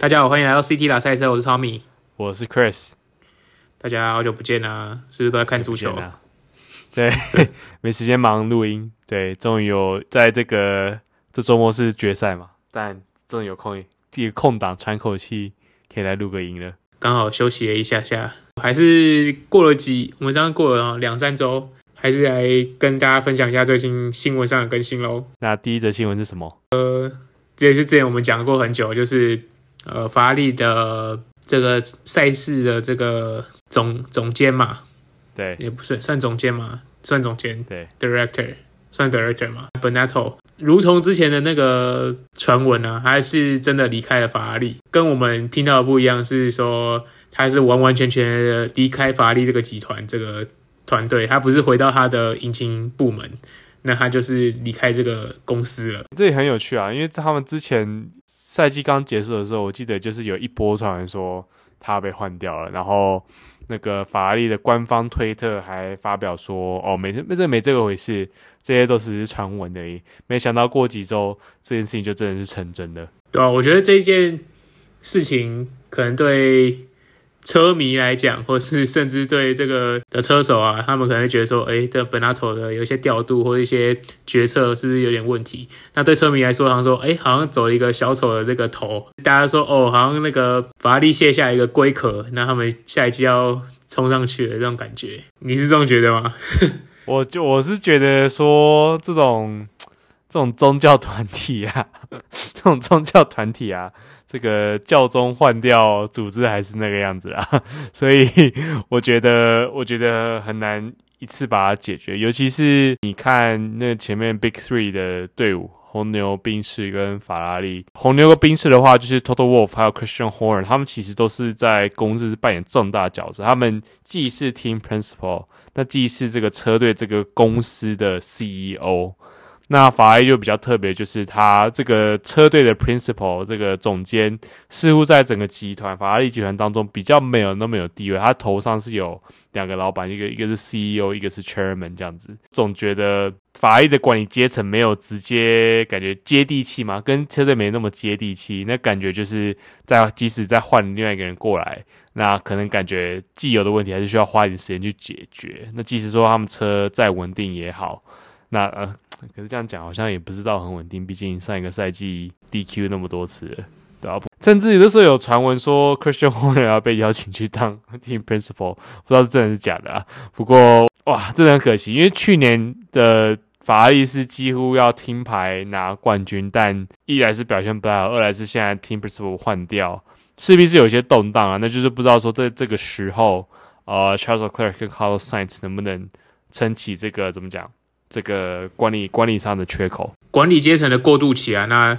大家好，欢迎来到 CT 拉赛车，我是 Tommy，我是 Chris，大家好久不见啊，是不是都在看足球？对，没时间忙录音，对，终于有在这个这周末是决赛嘛，但终于有空一个空档喘口气，可以来录个音了，刚好休息了一下下，还是过了几，我们刚刚过了两三周，还是来跟大家分享一下最近新闻上的更新喽。那第一则新闻是什么？呃，这也是之前我们讲过很久，就是。呃，法拉利的这个赛事的这个总总监嘛，对，也不算算总监嘛，算总监，对，director 算 director 嘛，Benato，如同之前的那个传闻呢，还是真的离开了法拉利，跟我们听到的不一样，是说他是完完全全的离开法拉利这个集团这个团队，他不是回到他的引擎部门，那他就是离开这个公司了。这也很有趣啊，因为他们之前。赛季刚结束的时候，我记得就是有一波传闻说他被换掉了，然后那个法拉利的官方推特还发表说：“哦，没这没没这个回事，这些都只是传闻而已。”没想到过几周，这件事情就真的是成真的。对啊，我觉得这件事情可能对。车迷来讲，或是甚至对这个的车手啊，他们可能会觉得说，哎，这 Binotto 的有一些调度或一些决策是不是有点问题？那对车迷来说，好像说，哎，好像走了一个小丑的这个头。大家说，哦，好像那个法拉利卸下一个龟壳，那他们下一季要冲上去的这种感觉，你是这么觉得吗？我就我是觉得说，这种这种宗教团体啊，这种宗教团体啊。这个教宗换掉，组织还是那个样子啊，所以我觉得，我觉得很难一次把它解决。尤其是你看那前面 Big Three 的队伍，红牛、宾士跟法拉利。红牛和宾士的话，就是 Toto Wolff 还有 Christian Horner，他们其实都是在公司扮演重大角色。他们既是 Team Principal，那既是这个车队这个公司的 CEO。那法拉利就比较特别，就是他这个车队的 principal 这个总监，似乎在整个集团法拉利集团当中比较没有那么有地位。他头上是有两个老板，一个一个是 CEO，一个是 chairman 这样子。总觉得法拉利的管理阶层没有直接感觉接地气嘛，跟车队没那么接地气。那感觉就是在即使再换另外一个人过来，那可能感觉既有的问题还是需要花一点时间去解决。那即使说他们车再稳定也好，那呃。可是这样讲好像也不知道很稳定，毕竟上一个赛季 DQ 那么多次，对啊？甚至有的时候有传闻说 Christian Horner 要被邀请去当 Team Principal，不知道是真的是假的啊。不过哇，真的很可惜，因为去年的法拉利是几乎要听牌拿冠军，但一来是表现不太好，二来是现在 Team Principal 换掉，势必是有些动荡啊。那就是不知道说在这个时候，呃，Charles Leclerc 跟 Carlos Sainz 能不能撑起这个怎么讲？这个管理管理上的缺口，管理阶层的过渡期啊，那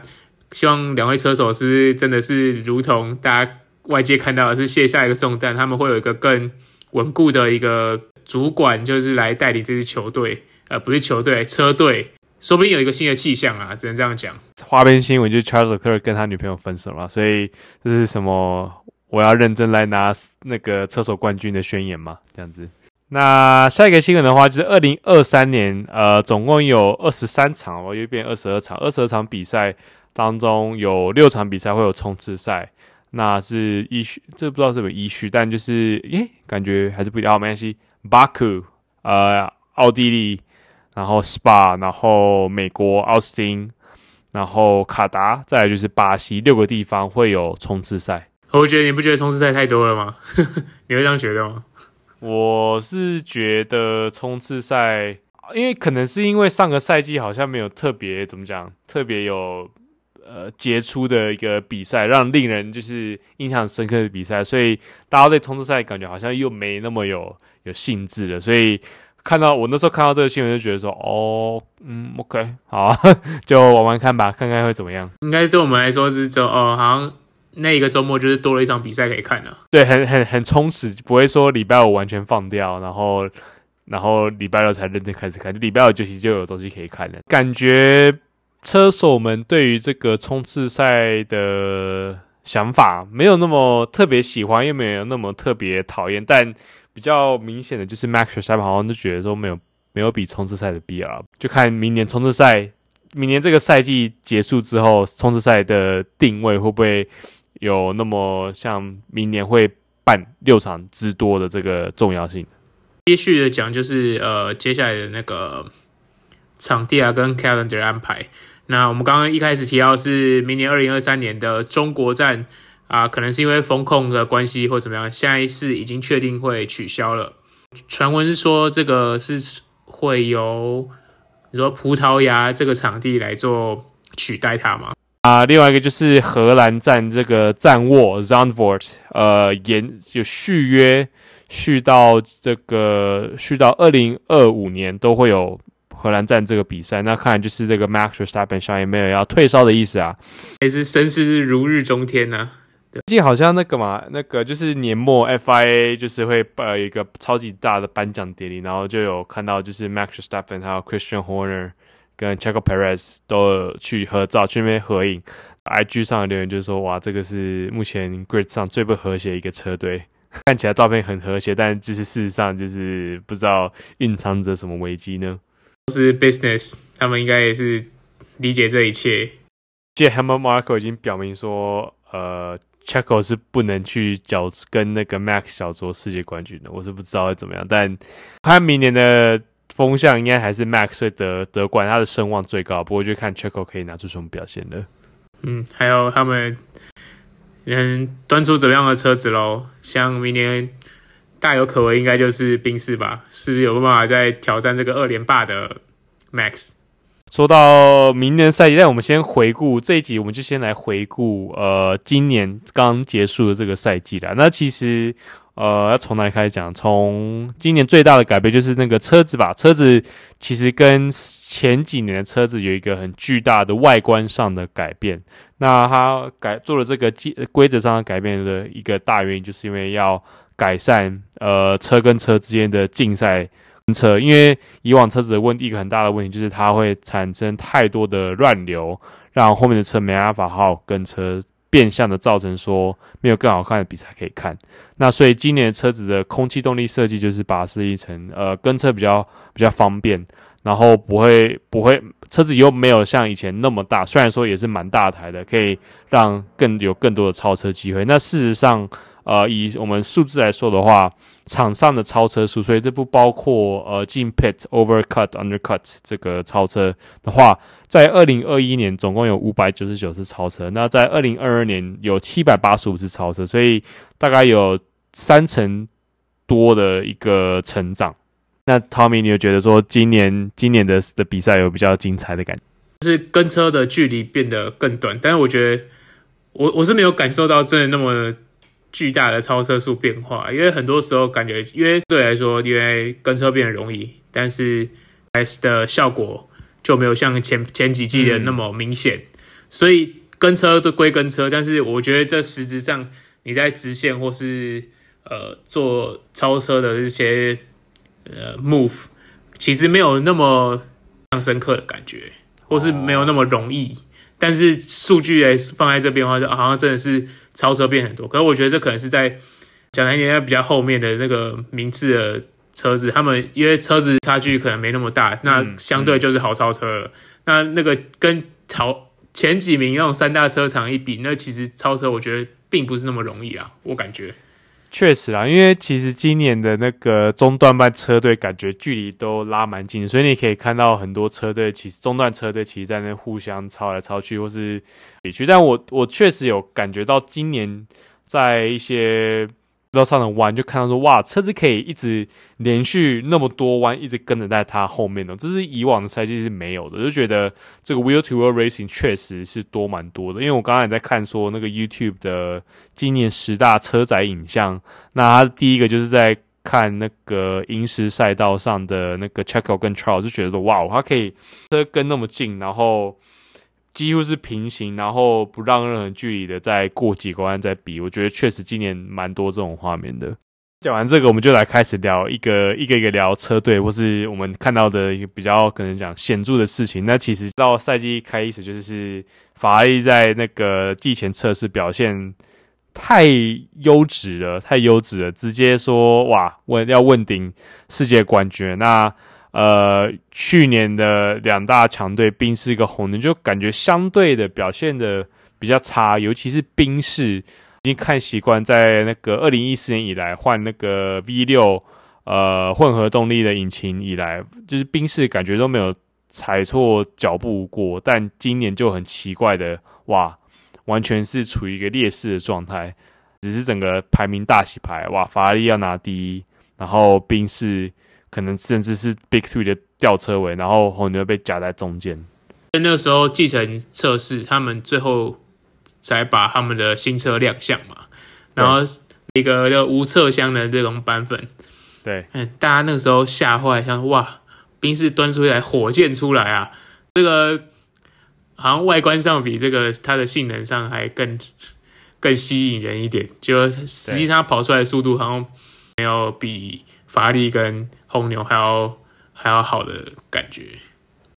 希望两位车手是不是真的是如同大家外界看到的是卸下一个重担，他们会有一个更稳固的一个主管，就是来带领这支球队，呃，不是球队，车队，说不定有一个新的气象啊，只能这样讲。花边新闻就是 Charles Leclerc 跟他女朋友分手了，所以这是什么？我要认真来拿那个车手冠军的宣言吗？这样子。那下一个新闻的话，就是二零二三年，呃，总共有二十三场，我又变二十二场，二十二场比赛当中有六场比赛会有冲刺赛，那是依序，这不知道是不是依序，但就是，耶，感觉还是不一样，好，没关系。巴库，呃，奥地利，然后 Spa，然后美国奥斯汀，然后卡达，再来就是巴西，六个地方会有冲刺赛。我觉得你不觉得冲刺赛太多了吗？你会这样觉得吗？我是觉得冲刺赛，因为可能是因为上个赛季好像没有特别怎么讲，特别有呃杰出的一个比赛，让令人就是印象深刻的比赛，所以大家对冲刺赛感觉好像又没那么有有兴致了。所以看到我那时候看到这个新闻，就觉得说，哦，嗯，OK，好啊，就玩玩看吧，看看会怎么样。应该对我们来说是说，哦，好像。那一个周末就是多了一场比赛可以看了，对，很很很充实，不会说礼拜五完全放掉，然后然后礼拜六才认真开始看，礼拜五就其实就有东西可以看了。感觉车手们对于这个冲刺赛的想法没有那么特别喜欢，又没有那么特别讨厌，但比较明显的就是 Max s h a p 好像就觉得说没有没有比冲刺赛的必要，就看明年冲刺赛，明年这个赛季结束之后，冲刺赛的定位会不会？有那么像明年会办六场之多的这个重要性。接续的讲就是呃，接下来的那个场地啊跟 calendar 安排。那我们刚刚一开始提到是明年二零二三年的中国站啊，可能是因为风控的关系或怎么样，现在是已经确定会取消了。传闻是说这个是会由你说葡萄牙这个场地来做取代它吗？啊，另外一个就是荷兰站这个站卧 Zandvoort 呃，延就续约续到这个续到二零二五年都会有。荷兰站这个比赛，那看来就是这个 Max Verstappen 上也没有要退烧的意思啊，还是声势如日中天呢、啊？最近好像那个嘛，那个就是年末 FIA 就是会呃一个超级大的颁奖典礼，然后就有看到就是 Max Verstappen 还有 Christian Horner 跟 Checo Perez 都有去合照，去那边合影。IG 上的留言就是说，哇，这个是目前 Grid 上最不和谐一个车队，看起来照片很和谐，但就是事实上就是不知道蕴藏着什么危机呢？是 business，他们应该也是理解这一切。记得 Hammer Marco 已经表明说，呃，Checo 是不能去角跟那个 Max 小卓世界冠军的。我是不知道会怎么样，但看明年的风向应该还是 Max 会得得冠，他的声望最高。不过就看 Checo 可以拿出什么表现了。嗯，还有他们能端出怎么样的车子喽？像明年。大有可为，应该就是宾士吧？是不是有办法再挑战这个二连霸的 Max？说到明年赛季，那我们先回顾这一集，我们就先来回顾呃今年刚结束的这个赛季啦。那其实呃要从哪里开始讲？从今年最大的改变就是那个车子吧。车子其实跟前几年的车子有一个很巨大的外观上的改变。那它改做了这个规规则上的改变的一个大原因，就是因为要。改善呃车跟车之间的竞赛车，因为以往车子的问题，一个很大的问题就是它会产生太多的乱流，让后面的车没办法好好跟车，变相的造成说没有更好看的比赛可以看。那所以今年车子的空气动力设计就是把设计成呃跟车比较比较方便，然后不会不会车子又没有像以前那么大，虽然说也是蛮大台的，可以让更有更多的超车机会。那事实上。呃，以我们数字来说的话，场上的超车数，所以这不包括呃进 pit、overcut、undercut 这个超车的话，在二零二一年总共有五百九十九次超车，那在二零二二年有七百八十五次超车，所以大概有三成多的一个成长。那 Tommy，你有觉得说今年今年的的比赛有比较精彩的感觉？就是跟车的距离变得更短，但是我觉得我我是没有感受到真的那么。巨大的超车速变化，因为很多时候感觉，因为对来说，因为跟车变得容易，但是 S 的效果就没有像前前几季的那么明显。所以跟车都归跟车，但是我觉得这实质上你在直线或是呃做超车的这些呃 move，其实没有那么像深刻的感觉，或是没有那么容易。但是数据诶放在这边的话，就好像真的是超车变很多。可是我觉得这可能是在讲来年比较后面的那个名次的车子，他们因为车子差距可能没那么大，那相对就是好超车了。嗯嗯、那那个跟好前几名那种三大车厂一比，那其实超车我觉得并不是那么容易啊，我感觉。确实啦，因为其实今年的那个中段班车队感觉距离都拉蛮近，所以你可以看到很多车队，其实中段车队其实在那互相超来超去，或是比去。但我我确实有感觉到今年在一些。道上的弯就看到说，哇，车子可以一直连续那么多弯，一直跟着在它后面的，这是以往的赛季是没有的，就觉得这个 Wheel to Wheel Racing 确实是多蛮多的。因为我刚刚也在看说那个 YouTube 的今年十大车载影像，那他第一个就是在看那个银石赛道上的那个 Checo 跟 Charles，就觉得说，哇，他可以车跟那么近，然后。几乎是平行，然后不让任何距离的再过几关再比，我觉得确实今年蛮多这种画面的。讲完这个，我们就来开始聊一个一个一个聊车队，或是我们看到的一个比较可能讲显著的事情。那其实到赛季开始，就是法拉利在那个季前测试表现太优质了，太优质了，直接说哇，问要问鼎世界冠军。那呃，去年的两大强队，宾士跟红牛，就感觉相对的表现的比较差，尤其是宾士已经看习惯在那个二零一四年以来换那个 V 六呃混合动力的引擎以来，就是宾士感觉都没有踩错脚步过，但今年就很奇怪的哇，完全是处于一个劣势的状态，只是整个排名大洗牌哇，法拉利要拿第一，然后宾士可能甚至是 Big Three 的吊车尾，然后红牛被夹在中间。在那个时候，继承测试，他们最后才把他们的新车亮相嘛。然后一个叫无侧箱的这种版本，对，嗯，大家那个时候吓坏，像哇，宾士端出一台火箭出来啊！这个好像外观上比这个它的性能上还更更吸引人一点，就实际上跑出来的速度好像没有比法拉利跟红牛还要还要好的感觉。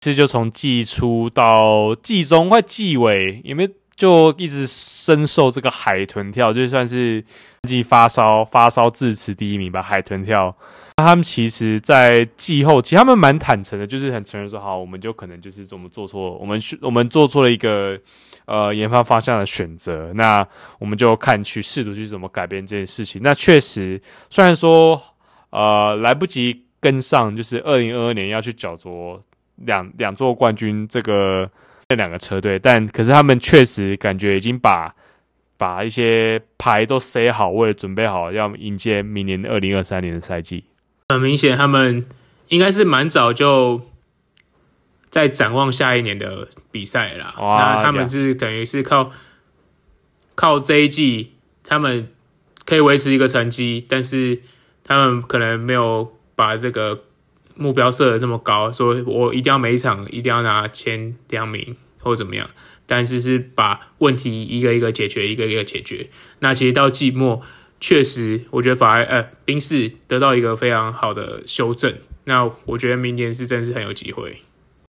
这就从季初到季中快季尾，有没有就一直深受这个海豚跳，就算是季发烧发烧致辞第一名吧。海豚跳，那他们其实，在季后，其实他们蛮坦诚的，就是很承认说，好，我们就可能就是我们做错，我们我们做错了一个呃研发方向的选择，那我们就看去试图去怎么改变这件事情。那确实，虽然说呃来不及跟上，就是二零二二年要去角逐。两两座冠军，这个这两个车队，但可是他们确实感觉已经把把一些牌都塞好，为了准备好要迎接明年二零二三年的赛季。很明显，他们应该是蛮早就在展望下一年的比赛了。那他们是等于是靠靠这一季，他们可以维持一个成绩，但是他们可能没有把这个。目标设的这么高，说我一定要每一场一定要拿前两名或怎么样，但是是把问题一个一个解决，一个一个解决。那其实到季末，确实我觉得法拉呃宾士得到一个非常好的修正。那我觉得明年是真是很有机会。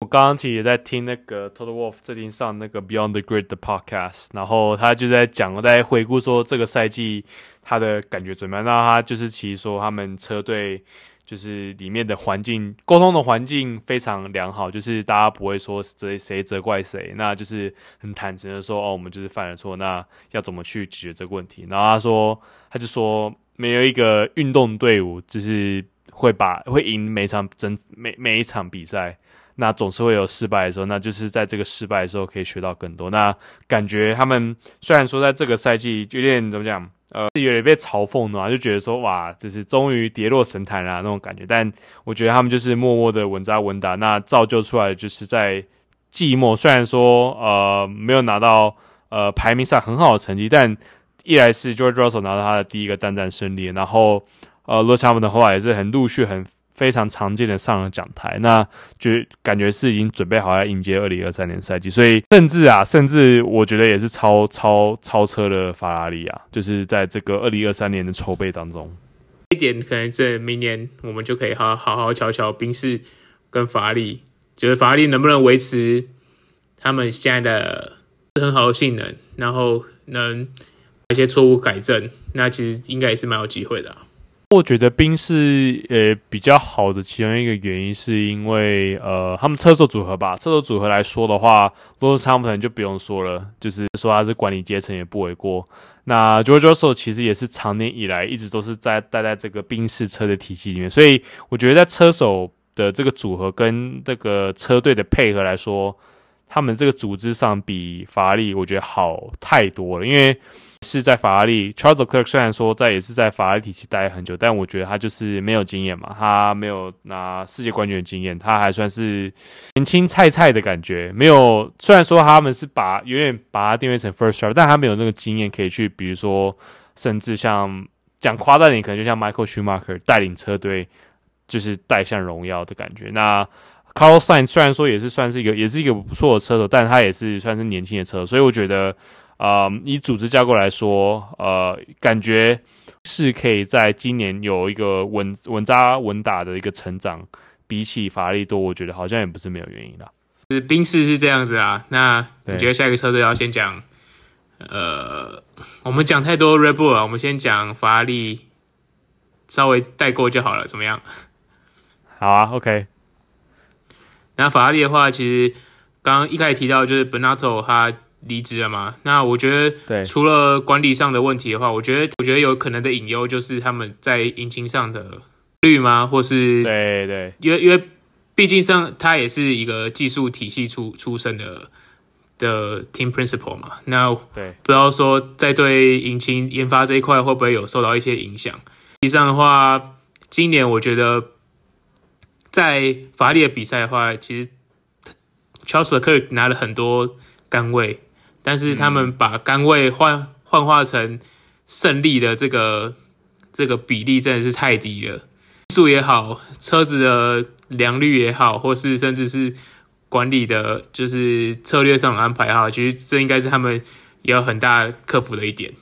我刚刚其实也在听那个 Total Wolf 最近上那个 Beyond the Grid 的 Podcast，然后他就在讲，我在回顾说这个赛季他的感觉怎么样。那他就是其实说他们车队。就是里面的环境，沟通的环境非常良好，就是大家不会说谁谁责怪谁，那就是很坦诚的说，哦，我们就是犯了错，那要怎么去解决这个问题？然后他说，他就说，没有一个运动队伍就是会把会赢每场整每每一场比赛，那总是会有失败的时候，那就是在这个失败的时候可以学到更多。那感觉他们虽然说在这个赛季有点怎么讲？呃，有点被嘲讽的嘛，就觉得说哇，就是终于跌落神坛啦那种感觉。但我觉得他们就是默默的稳扎稳打，那造就出来就是在季末，虽然说呃没有拿到呃排名上很好的成绩，但一来是 George Russell 拿到他的第一个单站胜利，然后呃 Lewis Hamilton 后来也是很陆续很。非常常见的上了讲台，那就感觉是已经准备好要迎接二零二三年赛季，所以甚至啊，甚至我觉得也是超超超车了法拉利啊，就是在这个二零二三年的筹备当中，一点可能这明年我们就可以好好好瞧瞧宾士跟法拉利，就是法拉利能不能维持他们现在的很好的性能，然后能把一些错误改正，那其实应该也是蛮有机会的啊。我觉得宾士呃比较好的其中一个原因，是因为呃他们车手组合吧，车手组合来说的话，罗斯·汉密尔顿就不用说了，就是说他是管理阶层也不为过。那 George Russell 其实也是长年以来一直都是在待在这个宾士车的体系里面，所以我觉得在车手的这个组合跟这个车队的配合来说，他们这个组织上比法拉利我觉得好太多了，因为。是在法拉利，Charles l e c l e r k 虽然说在也是在法拉利体系待很久，但我觉得他就是没有经验嘛，他没有拿世界冠军的经验，他还算是年轻菜菜的感觉。没有，虽然说他们是把有点把他定位成 First Driver，但他没有那个经验可以去，比如说，甚至像讲夸大点，可能就像 Michael Schumacher 带领车队，就是带向荣耀的感觉。那 Carlos Sainz 虽然说也是算是一个，也是一个不错的车手，但他也是算是年轻的车手，所以我觉得。啊、呃，以组织架构来说，呃，感觉是可以在今年有一个稳稳扎稳打的一个成长，比起法拉利多，我觉得好像也不是没有原因的。是宾士是这样子啊，那你觉得下一个车队要先讲？呃，我们讲太多 Red Bull 了，我们先讲法拉利，稍微带过就好了，怎么样？好啊，OK。那法拉利的话，其实刚刚一开始提到就是 Binotto 他。离职了嘛。那我觉得，对，除了管理上的问题的话，我觉得我觉得有可能的隐忧就是他们在引擎上的率吗？或是对对，因为因为毕竟上他也是一个技术体系出出身的的 team principal 嘛。那对，不知道说在对引擎研发这一块会不会有受到一些影响？实际上的话，今年我觉得在法拉利的比赛的话，其实。Charles Leclerc 拿了很多杆位，但是他们把杆位换换化成胜利的这个这个比例真的是太低了。技术也好，车子的良率也好，或是甚至是管理的，就是策略上的安排哈，其实这应该是他们也有很大克服的一点。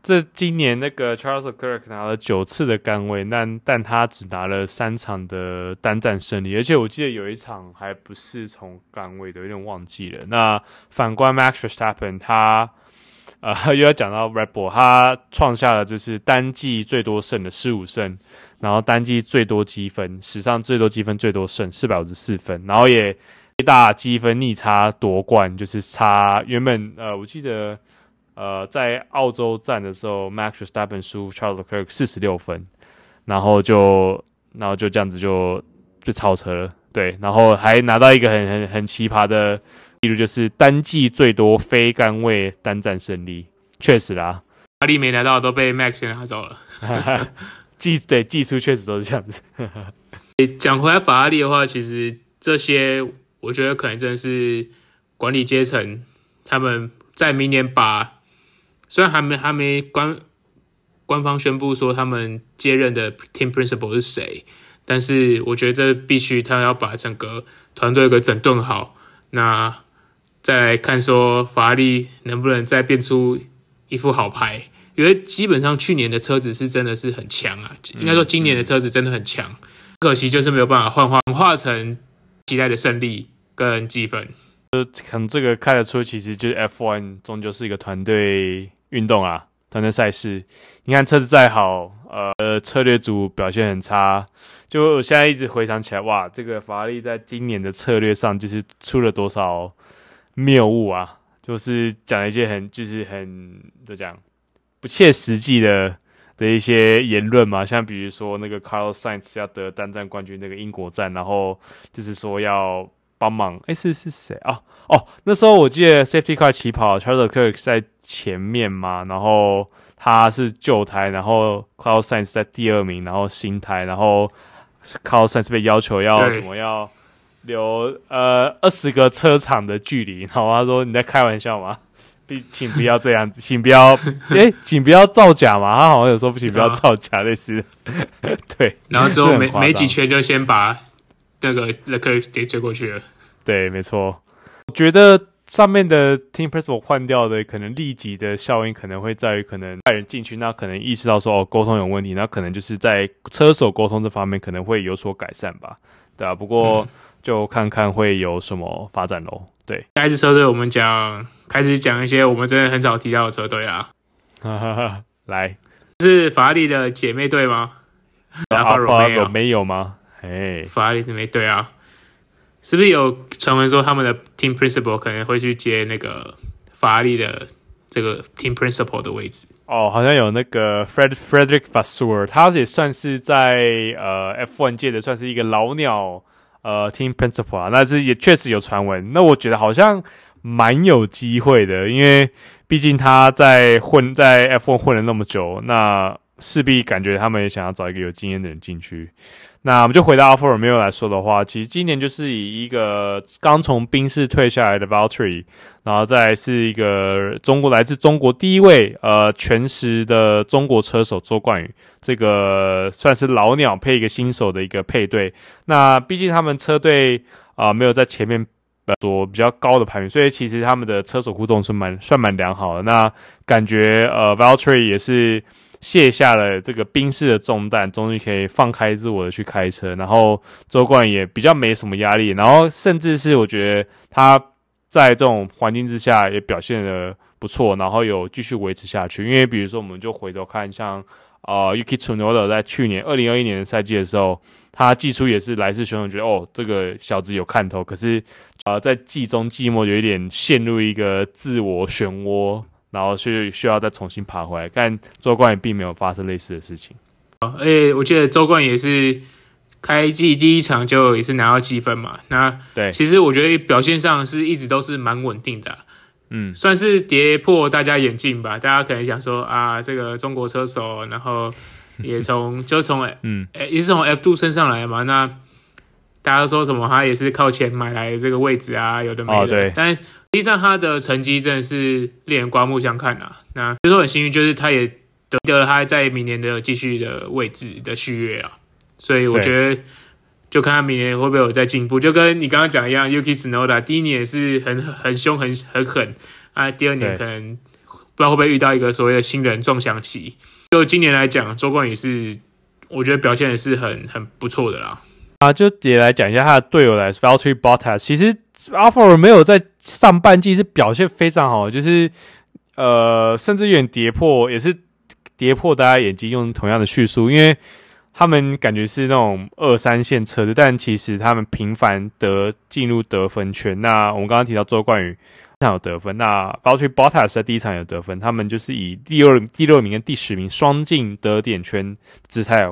这今年那个 Charles Leclerc 拿了九次的杆位，但但他只拿了三场的单战胜利，而且我记得有一场还不是从杆位的，有点忘记了。那反观 Max Verstappen，他呃 又要讲到 Red Bull，他创下了就是单季最多胜的十五胜，然后单季最多积分，史上最多积分最多胜四百五十四分，然后也最大积分逆差夺冠，就是差原本呃我记得。呃，在澳洲站的时候，Max Verstappen 输 Charles Leclerc 四十六分，然后就，然后就这样子就就超车了，对，然后还拿到一个很很很奇葩的记录，就是单季最多非杆位单战胜利，确实啦，法拉利没拿到都被 Max 先拿走了，技对技术确实都是这样子。讲回来，法拉利的话，其实这些我觉得可能真的是管理阶层他们在明年把。虽然还没还没官官方宣布说他们接任的 team principal 是谁，但是我觉得这必须他要把整个团队给整顿好，那再来看说法拉利能不能再变出一副好牌，因为基本上去年的车子是真的是很强啊，应该说今年的车子真的很强，可惜就是没有办法幻化化成期待的胜利跟积分。呃，可能这个看得出，其实就是 F1 终究是一个团队运动啊，团队赛事。你看车子再好，呃，策略组表现很差。就我现在一直回想起来，哇，这个法拉利在今年的策略上就是出了多少谬误啊！就是讲一些很，就是很怎么讲，不切实际的的一些言论嘛。像比如说那个 Carlos Sainz 要得单站冠军那个英国站，然后就是说要。帮忙，哎，是是谁啊？哦，那时候我记得 Safety Car 起跑，Charles Leclerc 在前面嘛，然后他是旧胎，然后 Carlos Sainz 在第二名，然后新胎，然后 Carlos Sainz 被要求要什么要留呃二十个车场的距离，然后他说你在开玩笑吗？请请不要这样子，请不要，哎，请不要造假嘛。他好像有说不行，不要造假类似，对。然后之后没没几圈就先把。那个 Leclerc 给追过去了，对，没错。我觉得上面的 Team Principal 换掉的，可能立即的效应可能会在于，可能带人进去，那可能意识到说哦，沟通有问题，那可能就是在车手沟通这方面可能会有所改善吧，对啊。不过就看看会有什么发展喽。对，下一支车队我们讲，开始讲一些我们真的很少提到的车队啦。哈哈哈，来，是法拉利的姐妹队吗？阿法罗没有吗？哎，法拉利没对啊，是不是有传闻说他们的 team principal 可能会去接那个法拉利的这个 team principal 的位置？哦，好像有那个 Fred Frederick Vasseur，他也算是在呃 F1 界的算是一个老鸟呃 team principal 啊，那这也确实有传闻。那我觉得好像蛮有机会的，因为毕竟他在混在 F1 混了那么久，那势必感觉他们也想要找一个有经验的人进去。那我们就回到 Alfa Romeo 来说的话，其实今年就是以一个刚从宾士退下来的 Valtteri，然后再是一个中国来自中国第一位呃全时的中国车手周冠宇，这个算是老鸟配一个新手的一个配对。那毕竟他们车队啊、没有在前面做比较高的排名，所以其实他们的车手互动是蛮算蛮良好的。那感觉呃 Valtteri 也是。卸下了这个宾士的重担，终于可以放开自我的去开车。然后周冠也比较没什么压力，然后甚至是我觉得他在这种环境之下也表现的不错，然后有继续维持下去。因为比如说，我们就回头看像呃，Yuki Tsunoda 在去年二零二一年的赛季的时候，他季初也是来势汹汹，觉得哦，这个小子有看头。可是，呃，在季中季末有一点陷入一个自我漩涡，然后需需要再重新爬回来。但周冠宇并没有发生类似的事情。而且我记得周冠宇也是开季第一场就也是拿到积分嘛。那对，其实我觉得表现上是一直都是蛮稳定的啊。嗯，算是跌破大家眼镜吧。大家可能想说啊，这个中国车手，然后也从就从嗯，也是从 F two 升上来嘛。那大家都说什么？他也是靠钱买来的这个位置啊，有的没的。哦、对。但实际上他的成绩真的是令人刮目相看啊。那就是很幸运，就是他也得得了他在明年的继续的位置的续约啊。所以我觉得。就看他明年会不会有再进步，就跟你刚刚讲一样，Yuki Tsunoda 第一年是很很凶很很狠啊，第二年可能不知道会不会遇到一个所谓的新人撞墙期。就今年来讲，周冠宇是我觉得表现也是很很不错的啦。啊，就也来讲一下他的队友来，Valtteri Bottas，其实 Alfa Romeo 在上半季是表现非常好，就是呃，甚至有点跌破，也是跌破大家眼睛，用同样的叙述，因为。他们感觉是那种二三线车的，但其实他们频繁的进入得分圈。那我们刚刚提到周冠宇非常有得分，那 Valtteri Bottas 在第一场有得分，他们就是以第二第六名跟第十名双进得点圈姿态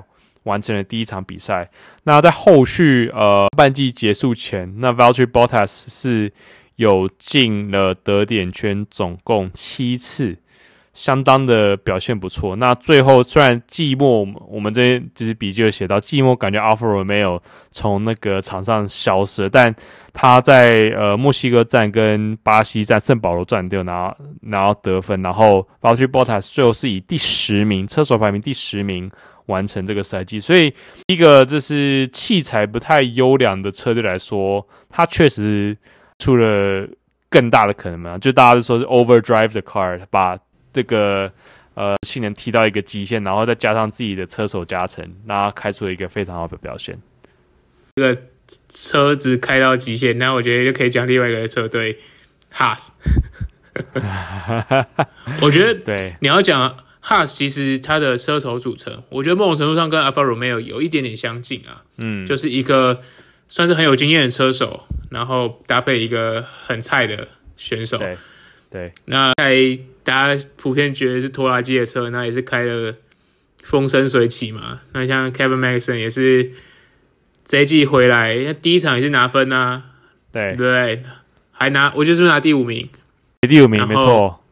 完成了第一场比赛。那在后续呃半季结束前，那 Valtteri Bottas 是有进了得点圈总共七次。相当的表现不错。那最后虽然季末我们这边就是笔记有写到季末，感觉 Alfa Romeo 从那个场上消失了，但他在呃墨西哥站跟巴西站圣保罗站都有拿拿到得分，然后 Valtteri Bottas 最后是以第十名车手排名第十名完成这个赛季。所以一个这是器材不太优良的车队来说，它确实出了更大的可能嘛？就大家都说是 overdrive the car，把这个呃性能提到一个极限，然后再加上自己的车手加成，那开出了一个非常好的表现。这个车子开到极限，那我觉得就可以讲另外一个车队，Haas。我觉得 对你要讲 Haas，其实它的车手组成，我觉得某种程度上跟 Alfa Romeo 有一点点相近啊。嗯，就是一个算是很有经验的车手，然后搭配一个很菜的选手。对，对那开。大家普遍觉得是拖拉机的车，那也是开了风生水起嘛。那像 Kevin Magnussen 也是这一季回来，他第一场也是拿分啊，对对，还拿，我就是拿第五名，第五名没错，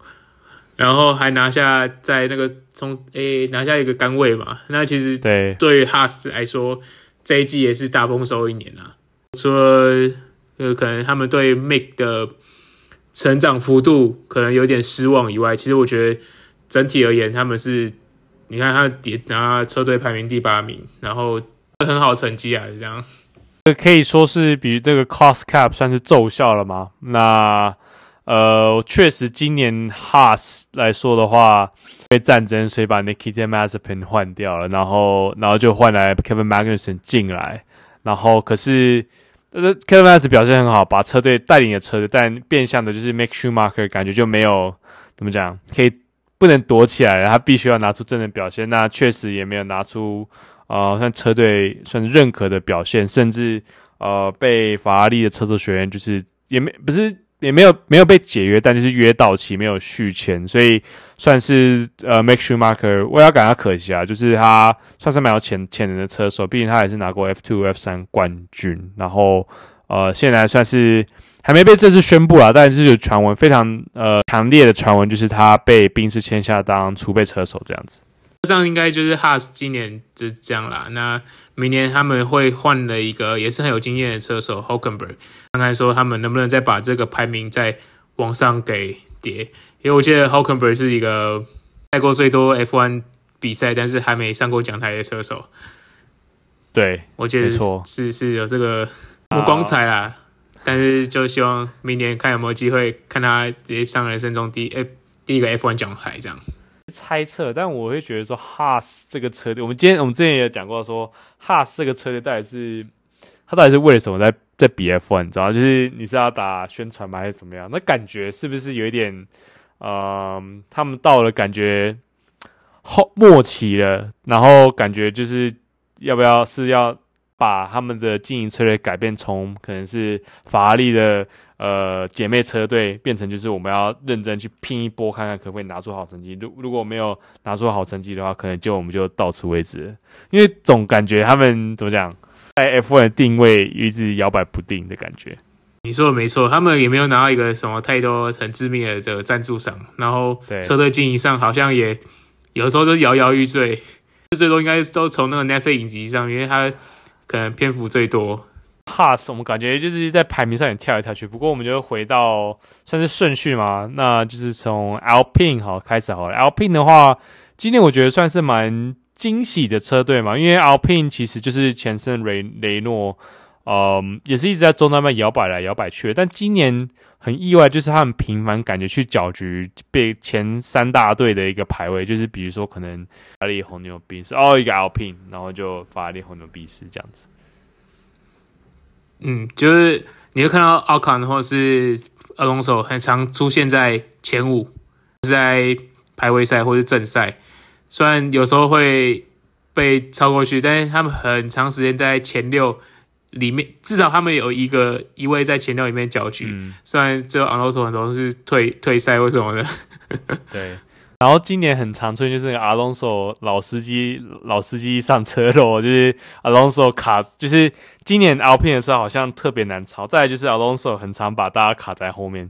然后还拿下在那个中诶、欸、拿下一个杆位嘛。那其实对对于 Haas 来说，这一季也是大丰收一年啊。除了呃，可能他们对 Mick 的。成长幅度可能有点失望以外，其实我觉得整体而言，他们是，你看他点拿车队排名第八名，然后很好成绩啊，这样，这可以说是比这个 cost cap 算是奏效了吗？那呃，确实今年 Haas 来说的话，被战争所以把 Nikita Mazepin 换掉了，然后然后就换来 Kevin Magnussen 进来，然后可是。呃，Kevin magnus 表现很好，把车队带领了车队，但变相的就是 Make Schumacher 感觉就没有怎么讲，可以不能躲起来，他必须要拿出真的表现。那确实也没有拿出呃，像车队算认可的表现，甚至呃被法拉利的车手学院就是也没不是。也没有没有被解约，但就是约到期没有续签，所以算是呃，Mick Schumacher，我要感到可惜啊，就是他算是蛮有潜潜能的车手，毕竟他也是拿过 F2、F3 冠军，然后呃，现在算是还没被正式宣布啊，但是有传闻非常呃强烈的传闻，就是他被宾士签下当储备车手这样子。这样应该就是 Haas 今年就这样啦。那明年他们会换了一个也是很有经验的车手 Hulkenberg，看看说他们能不能再把这个排名再往上给叠。因为我记得 Hulkenberg 是一个开过最多 F1 比赛，但是还没上过讲台的车手。对，我记得是是，是有这个光彩啦。但是就希望明年看有没有机会看他直接上人生中第诶第一个 F1 奖牌这样。猜测，但我会觉得说哈斯这个车队，我们今天我们之前也有讲过说，哈斯这个车队到底是，他到底是为了什么在在比 F1，你知道就是你是要打宣传吗，还是怎么样？那感觉是不是有一点，嗯、他们到了感觉后末期了，然后感觉就是要不要是要把他们的经营策略改变，从可能是法拉利的呃姐妹车队变成就是我们要认真去拼一波，看看可不可以拿出好成绩。如如果没有拿出好成绩的话，可能就我们就到此为止。因为总感觉他们怎么讲，在 F1 的定位一直摇摆不定的感觉。你说的没错，他们也没有拿到一个什么太多很致命的这个赞助商，然后车队经营上好像也有时候都摇摇欲坠，最多应该都从那个 Netflix 影集上，因为它可能篇幅最多。Pass，我们感觉就是在排名上也跳来跳去，不过我们就回到算是顺序嘛，那就是从 Alpine 好开始好了。Alpine 的话，今年我觉得算是蛮惊喜的车队嘛，因为 Alpine 其实就是前身雷雷诺。嗯，也是一直在中端边摇摆来摇摆去，但今年很意外，就是他们频繁感觉去搅局，被前三大队的一个排位，就是比如说可能法拉利红牛宾士哦，一个 L P，然后就法拉利红牛宾士这样子。嗯，就是你会看到奥康或是阿隆索很常出现在前五，在排位赛或是正赛，虽然有时候会被超过去，但是他们很长时间在前六。里面至少他们有一个一位在前六里面搅局，嗯、虽然最后阿隆索很多是退退赛或什么的。对，然后今年很常出现就是阿隆索老司机老司机上车了，就是阿隆索卡，就是今年 Alpine 的时候好像特别难超。再来就是阿隆索很常把大家卡在后面，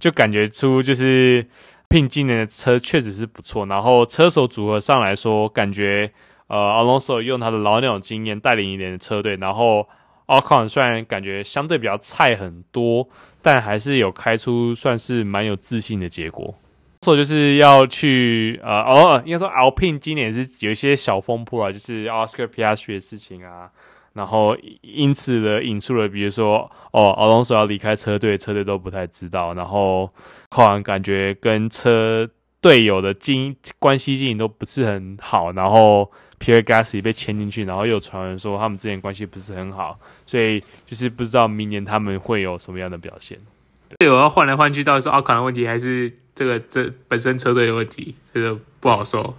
就感觉出就是 Alpine 今年的车确实是不错。然后车手组合上来说，感觉呃阿隆索用他的老鸟经验带领一点的车队，然后。奥康虽然感觉相对比较菜很多，但还是有开出算是蛮有自信的结果。所以就是要去呃哦，应该说 Alpine 今年是有一些小风波啊，就是 Oscar Piastri 的事情啊，然后因此的引出了，比如说哦，奥隆索要离开车队，车队都不太知道，然后后来感觉跟车队友的经关系经营都不是很好，然后。Pierre Gasly 被签进去，然后又传闻说他们之间关系不是很好，所以就是不知道明年他们会有什么样的表现。队友要换来换去，到底是奥康的问题，还是这个这本身车队的问题？这个不好说。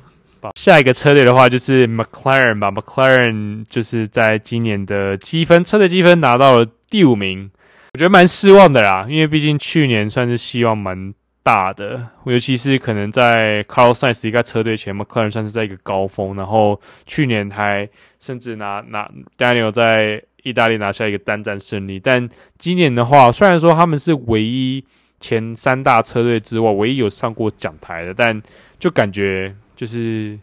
下一个车队的话就是 McLaren 吧，McLaren 就是在今年的积分车队积分拿到了第五名，我觉得蛮失望的啦，因为毕竟去年算是希望蛮。大的，尤其是可能在 Carlos Sainz 一个车队前，McLaren 算是在一个高峰，然后去年还甚至拿拿 Daniel 在意大利拿下一个单站胜利，但今年的话，虽然说他们是唯一前三大车队之外唯一有上过奖台的，但就感觉就是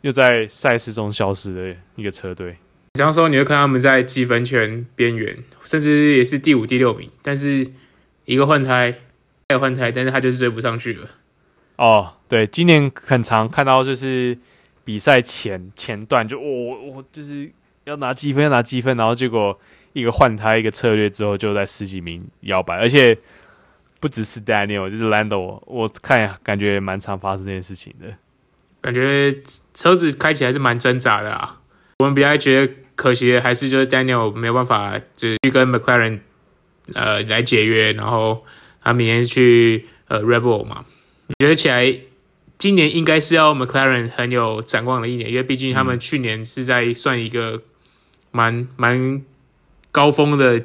又在赛事中消失的一个车队。比方说，你会看他们在积分圈边缘，甚至也是第五、第六名，但是一个换胎。还有换胎，但是他就是追不上去了。哦，对，今年很常看到就是比赛前前段就我我、哦、就是要拿积分要拿积分，然后结果一个换胎一个策略之后就在十几名摇摆，而且不只是 Daniel，就是 Lando，我看感觉蛮常发生这件事情的。感觉车子开起来是蛮挣扎的啊。我们比较觉得可惜的还是就是 Daniel 没有办法就是去跟 McLaren 呃来解约，然后。他明年去呃 Red Bull 嘛，觉得起来今年应该是要 McLaren 很有展望的一年，因为毕竟他们去年是在算一个蛮蛮高峰的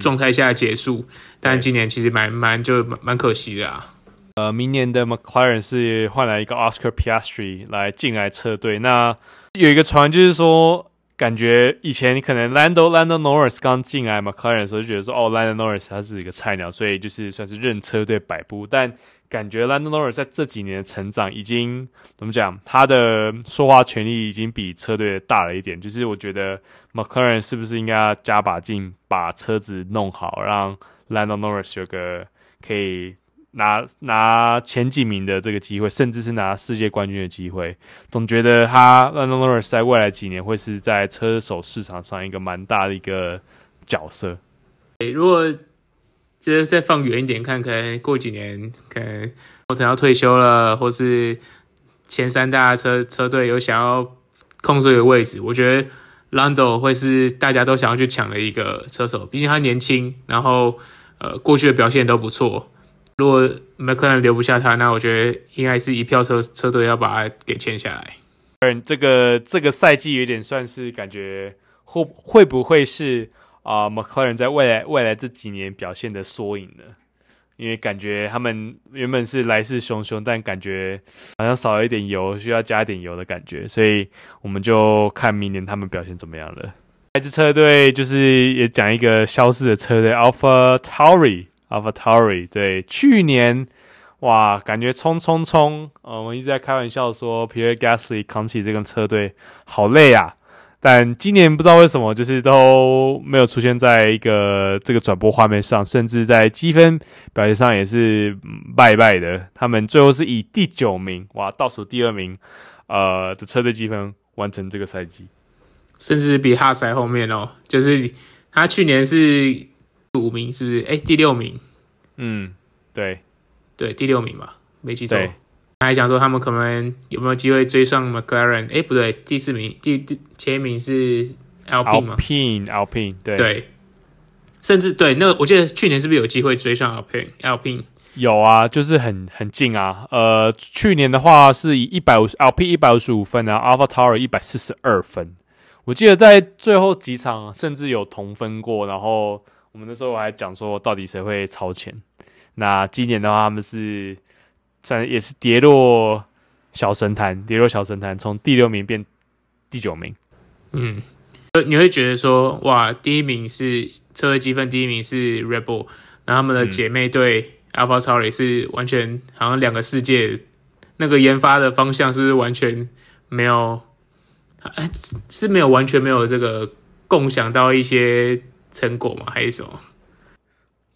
状态下结束，嗯、但今年其实蛮蛮就蛮可惜的啊。呃，明年的 McLaren 是换来一个 Oscar Piastri 来进来车队，那有一个传就是说。感觉以前你可能 Lando Lando Norris 刚进来 McLaren 的时候就觉得说，哦，Lando Norris 他是一个菜鸟，所以就是算是任车队摆布。但感觉 Lando Norris 在这几年的成长已经怎么讲，他的说话权力已经比车队大了一点。就是我觉得 McLaren 是不是应该要加把劲，把车子弄好，让 Lando Norris 有个可以。拿拿前几名的这个机会，甚至是拿世界冠军的机会，总觉得他 Lando Norris 在未来几年会是在车手市场上一个蛮大的一个角色。如果就是再放远一点看，可能过几年，可能我等要退休了，或是前三大车车队有想要空出一个位置，我觉得 Lando 会是大家都想要去抢的一个车手。毕竟他年轻，然后呃过去的表现都不错。如果 m c l a n 留不下他，那我觉得应该是一票车车队要把他给签下来。嗯，这个这个赛季有点算是感觉会会不会是啊、呃、m c l a n 在未来未来这几年表现的缩影呢？因为感觉他们原本是来势汹汹，但感觉好像少了一点油，需要加一点油的感觉，所以我们就看明年他们表现怎么样了。这支车队就是也讲一个消失的车队，AlphaTauri Avatari 对，去年哇，感觉冲冲冲，呃，我们一直在开玩笑说 Pierre Gasly 扛起这个车队好累啊。但今年不知道为什么，就是都没有出现在一个这个转播画面上，甚至在积分表现上也是败败的。他们最后是以第九名，哇，倒数第二名，呃的车队积分完成这个赛季，甚至比哈塞后面哦。就是他去年是五名，是不是？哎，第六名。嗯，对，对，第六名嘛，没记错。还想说他们可能有没有机会追上 McLaren？哎，不对，第四名，第第前一名是 Alpine 吗？Alpine，Alpine，对对，甚至对那个，我记得去年是不是有机会追上 Alpine？Alpine 有啊，就是很很近啊。呃，去年的话是以一百五十 Alpine 一百五十五分啊，AlphaTauri 一百四十二分。我记得在最后几场甚至有同分过，然后我们那时候我还讲说到底谁会超前。那今年的话，他们是。算也是跌落小神坛，跌落小神坛，从第六名变第九名。嗯，你会觉得说，哇，第一名是车队积分，第一名是 Rebel，那他们的姐妹队 AlphaTauri 是完全好像两个世界，那个研发的方向是不是完全没有？是没有完全没有这个共享到一些成果吗？还是什么？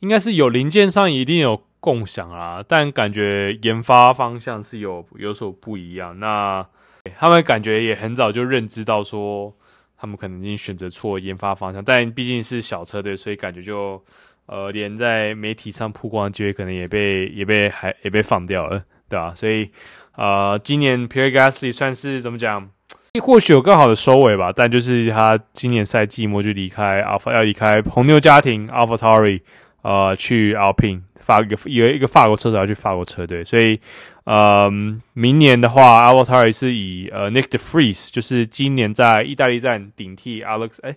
应该是有零件上一定有。共享啊，但感觉研发方向是有有所不一样。那他们感觉也很早就认知到说，他们可能已经选择错研发方向。但毕竟是小车队，所以感觉就呃，连在媒体上曝光的机会可能也被也被还也被放掉了，对吧？所以呃，今年 Pierre Gasly 算是怎么讲？或许有更好的收尾吧。但就是他今年赛季末就离开 Alpha，要离开红牛家庭 a l p h a t a r i 呃，去 Alpine。法一个一个一个法国车手要去法国车队，所以，呃，明年的话 a l p h a t a r i 是以呃 Nick De Vries，就是今年在意大利站顶替 Alex，哎，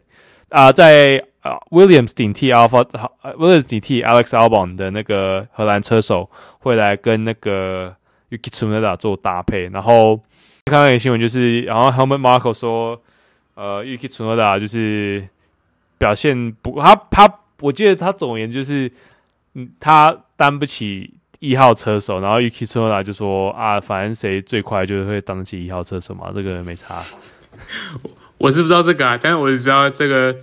啊、在啊、呃、Williams 顶替 Alpha，呃 Williams 顶替 Alex Albon 的那个荷兰车手会来跟那个 Yuki Tsunoda 做搭配。然后看到一个新闻，就是然后 Helmut Marko 说，呃，Yuki Tsunoda 就是表现不，他他，我记得他总言就是。嗯，他担不起一号车手，然后 Yuki Tsunoda 就说啊，反正谁最快就会当得起一号车手嘛，这个没差。我是不知道这个啊，但是我只知道这个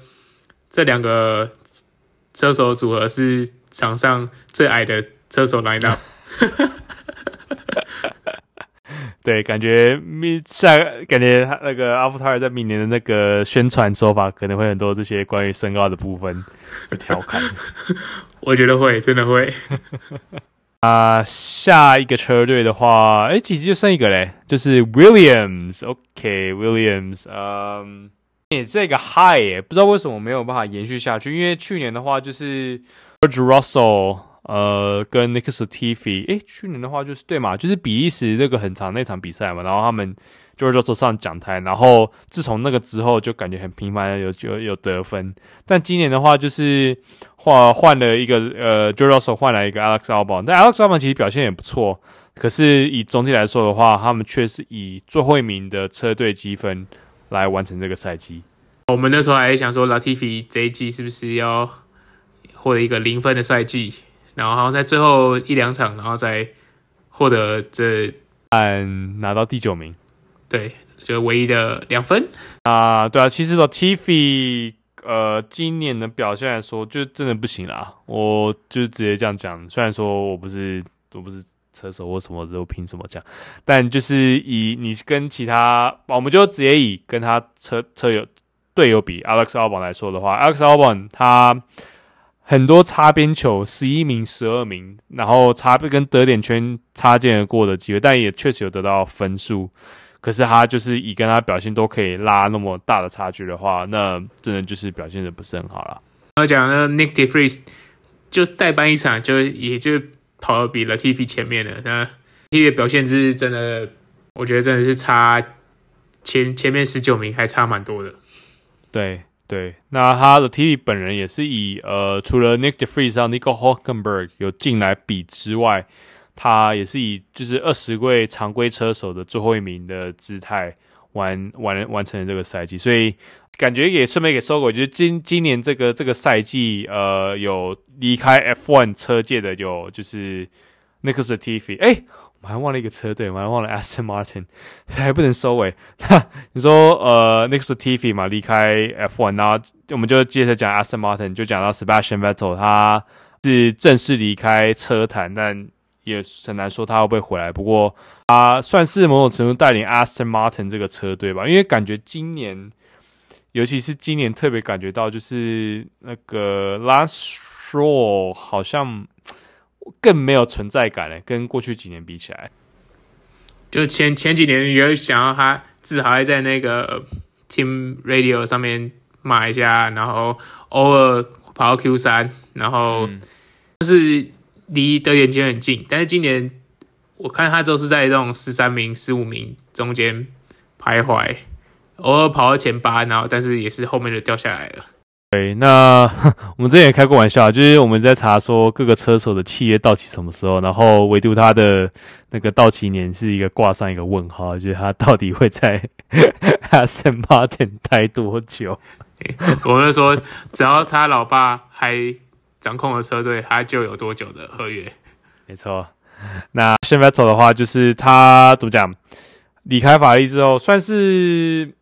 这两个车手组合是场上最矮的车手 lineup。对，感觉明下感觉他那个 AlphaTauri 在明年的那个宣传手法可能会很多这些关于身高的部分的调侃，我觉得会，真的会。啊、呃，下一个车队的话，哎，其实就剩一个嘞，就是 Williams。OK，Williams，、okay, 嗯，也这个 high 耶，不知道为什么没有办法延续下去，因为去年的话就是 George Russell。呃，跟 Nick Latifi，诶，去年的话就是对嘛，就是比利时这个很长那场比赛嘛，然后他们就是坐上讲台，然后自从那个之后就感觉很频繁有有有得分，但今年的话就是换换了一个呃 j o r g e s 换来一个 Alex Albon，但 Alex Albon 其实表现也不错，可是以总体来说的话，他们却是以最后一名的车队积分来完成这个赛季。我们那时候还想说 Latifi 这一季是不是要获得一个零分的赛季？然后好像在最后一两场，然后再获得这嗯拿到第九名，对，就唯一的两分啊，对啊，其实说 Latifi 呃今年的表现来说，就真的不行啦，我就直接这样讲，虽然说我不是我不是车手或什么都凭什么讲，但就是以你跟其他，我们就直接以跟他车车友队友比 Alex Albon 来说的话，Alex Albon 他。很多擦边球，十一名、十二名，然后擦跟得点圈擦肩而过的机会，但也确实有得到分数。可是他就是以跟他表现都可以拉那么大的差距的话，那真的就是表现的不是很好了。我讲呢，Nick De Vries 就代班一场，就也就跑得比 Latifi 前面了。那 Latifi 的表现是真的，我觉得真的是差前前面十九名还差蛮多的。对对，那他的 Latifi 本人也是以呃，除了 Nick de Frees 和 Nico Hockenberg 有进来比之外，他也是以就是二十位常规车手的最后一名的姿态完完完成了这个赛季，所以。感觉也顺便给收尾，就是今今年这个这个赛季，呃，有离开 F1 车界的有就是 Nicholas Latifi，哎，我还忘了一个车队，我还忘了 Aston Martin，所 以还不能收尾。你说呃，Next TV 嘛，离开 F1，然后我们就接着讲 Aston Martin，就讲到 Sebastian Vettel，他是正式离开车坛，但也很难说他会不会回来。不过他算是某种程度带领 Aston Martin 这个车队吧，因为感觉今年。尤其是今年特别感觉到，就是那个 Lance Stroll 好像更没有存在感了，跟过去几年比起来。就前前几年有想要他至少还在那个 Team Radio 上面骂一下，然后偶尔跑到 Q 三，然后就是离得点圈很近。但是今年我看他都是在这种十三名、十五名中间徘徊。偶尔跑到前八，然后但是也是后面就掉下来了。对，那 我们之前也开过玩笑，就是我们在查说各个车手的契约到期什么时候，然后唯独他的那个到期年是一个挂上一个问号，就是他到底会在 Aston Martin 待多久？我们就说，只要他老爸还掌控了车队，他就有多久的合约。没错。那 Vettel 的话，就是他怎么讲？离开法拉利之后，算是。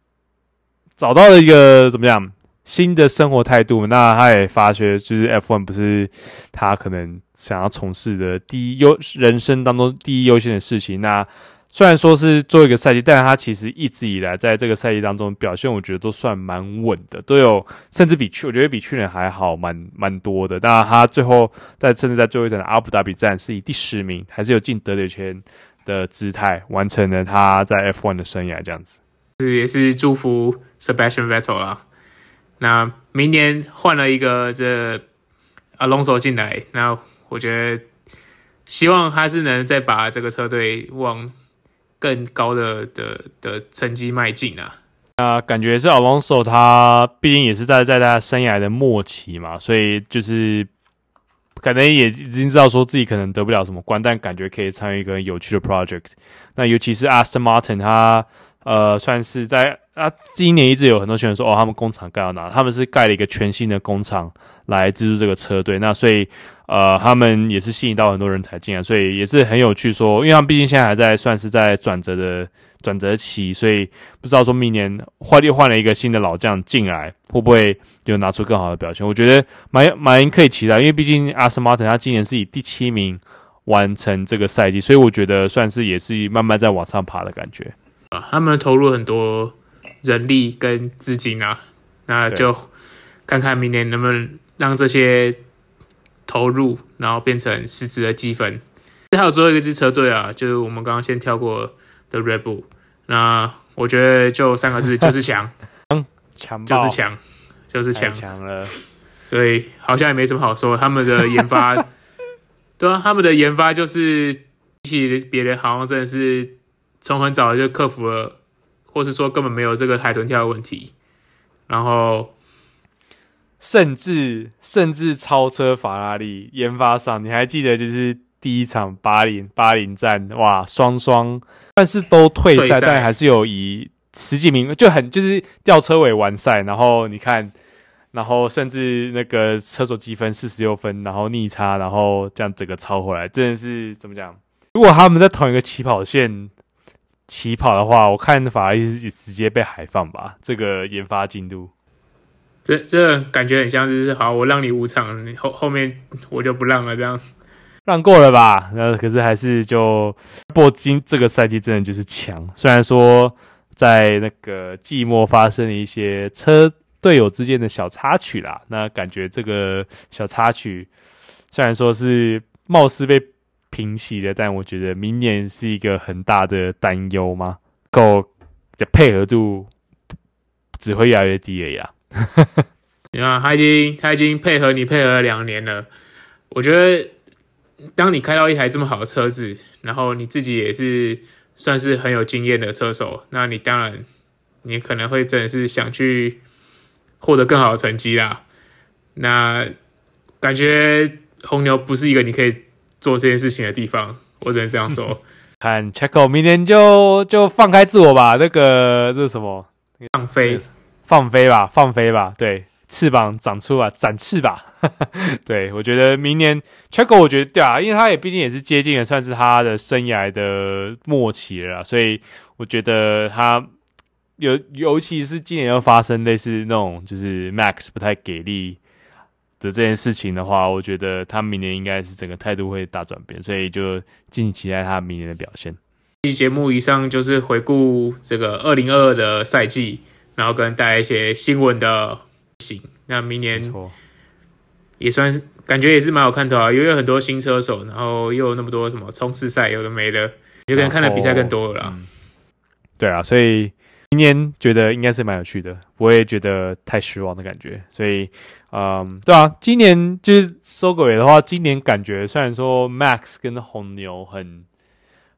找到了一个怎么样新的生活态度，那他也发觉，就是 F1 不是他可能想要从事的第一优人生当中第一优先的事情。那虽然说是做一个赛季，但是他其实一直以来在这个赛季当中表现，我觉得都算蛮稳的，都有甚至比去我觉得比去年还好，蛮蛮多的。那他最后在甚至在最后一场的阿布达比站是以第十名，还是有进得点圈的姿态，完成了他在 F1 的生涯这样子。是也是祝福 Sebastian Vettel 啦。那明年换了一个这 Alonso 进来，那我觉得希望他是能再把这个车队往更高的的的成绩迈进啊。那感觉是 Alonso 他毕竟也是在在他生涯的末期嘛，所以就是可能也已经知道说自己可能得不了什么冠，但感觉可以参与一个有趣的 project。那尤其是 Aston Martin 他。呃，算是在啊，今年一直有很多选手说，哦，他们工厂盖到哪？他们是盖了一个全新的工厂来资助这个车队。那所以，呃，他们也是吸引到很多人才进来，所以也是很有趣。说，因为他们毕竟现在还在算是在转折的转折期，所以不知道说明年换又换了一个新的老将进来，会不会有拿出更好的表现？我觉得蛮蛮可以期待，因为毕竟阿斯马特他今年是以第七名完成这个赛季，所以我觉得算是也是慢慢在往上爬的感觉。啊他们投入很多人力跟资金啊，那就看看明年能不能让这些投入，然后变成实质的积分。还有最后一个支车队啊，就是我们刚刚先跳过的 Red Bull。那我觉得就三个字，就是强，强就是强，就是强，强了。所以好像也没什么好说，他们的研发，对啊，他们的研发就是比起别人，好像真的是。从很早就克服了，或是说根本没有这个海豚跳的问题，然后甚至甚至超车法拉利研发上，你还记得就是第一场巴林巴林站，哇，双双但是都退赛，但还是有以十几名就很就是吊车尾完赛，然后你看，然后甚至那个车手积分四十六分，然后逆差，然后这样整个超回来，真的是怎么讲？如果他们在同一个起跑线。起跑的话，我看法拉利是直接被海放吧。这个研发进度，这这感觉很像就是好，我让你五场，后后面我就不让了，这样让过了吧？那可是还是就铂金这个赛季真的就是强。虽然说在那个季末发生了一些车队友之间的小插曲啦，那感觉这个小插曲虽然说是貌似被。平息了，但我觉得明年是一个很大的担忧吗？够的配合度只会越来越低了呀。你看，他已经他已经配合你配合两年了，我觉得当你开到一台这么好的车子，然后你自己也是算是很有经验的车手，那你当然你可能会真的是想去获得更好的成绩啦。那感觉红牛不是一个你可以做这件事情的地方，我只能这样说。看 Checo 明年就就放开自我吧，那个这是什么？放飞，放飞吧，放飞吧，对。翅膀长出啊，展翅吧！对，我觉得明年 Checo 我觉得对啊，因为他也毕竟也是接近了，算是他的生涯的末期了啦，所以我觉得他尤尤其是今年又发生类似那种就是 Max 不太给力的这件事情的话，我觉得他明年应该是整个态度会大转变，所以就敬请期待他明年的表现。这期节目以上就是回顾这个二零二二的赛季，然后跟带来一些新闻的。行，那明年也算感觉也是蛮有看头啊，因为有很多新车手，然后又有那么多什么冲刺赛，有的没的，就跟看的比赛更多了啦。嗯。对啊，所以明年觉得应该是蛮有趣的，不会觉得太失望的感觉。所以，嗯，对啊，今年就是收狗尾的话，今年感觉虽然说 Max 跟红牛很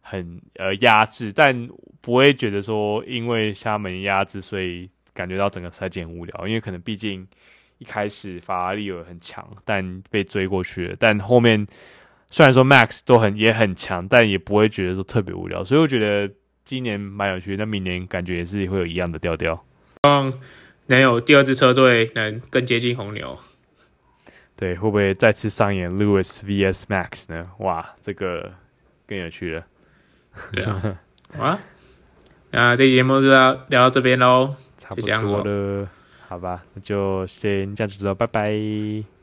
很呃压制，但不会觉得说因为厦门压制，所以。感觉到整个赛季很无聊，因为可能毕竟一开始法拉利有很强，但被追过去了。但后面虽然说 Max 都很也很强，但也不会觉得说特别无聊。所以我觉得今年蛮有趣的，那明年感觉也是会有一样的调调。希望能有第二支车队能更接近红牛。对，会不会再次上演 Lewis vs Max 呢？哇，这个更有趣了。对啊，好啊，那这期节目就要聊到这边喽。差不多了，好吧，那就先这样子了，拜拜。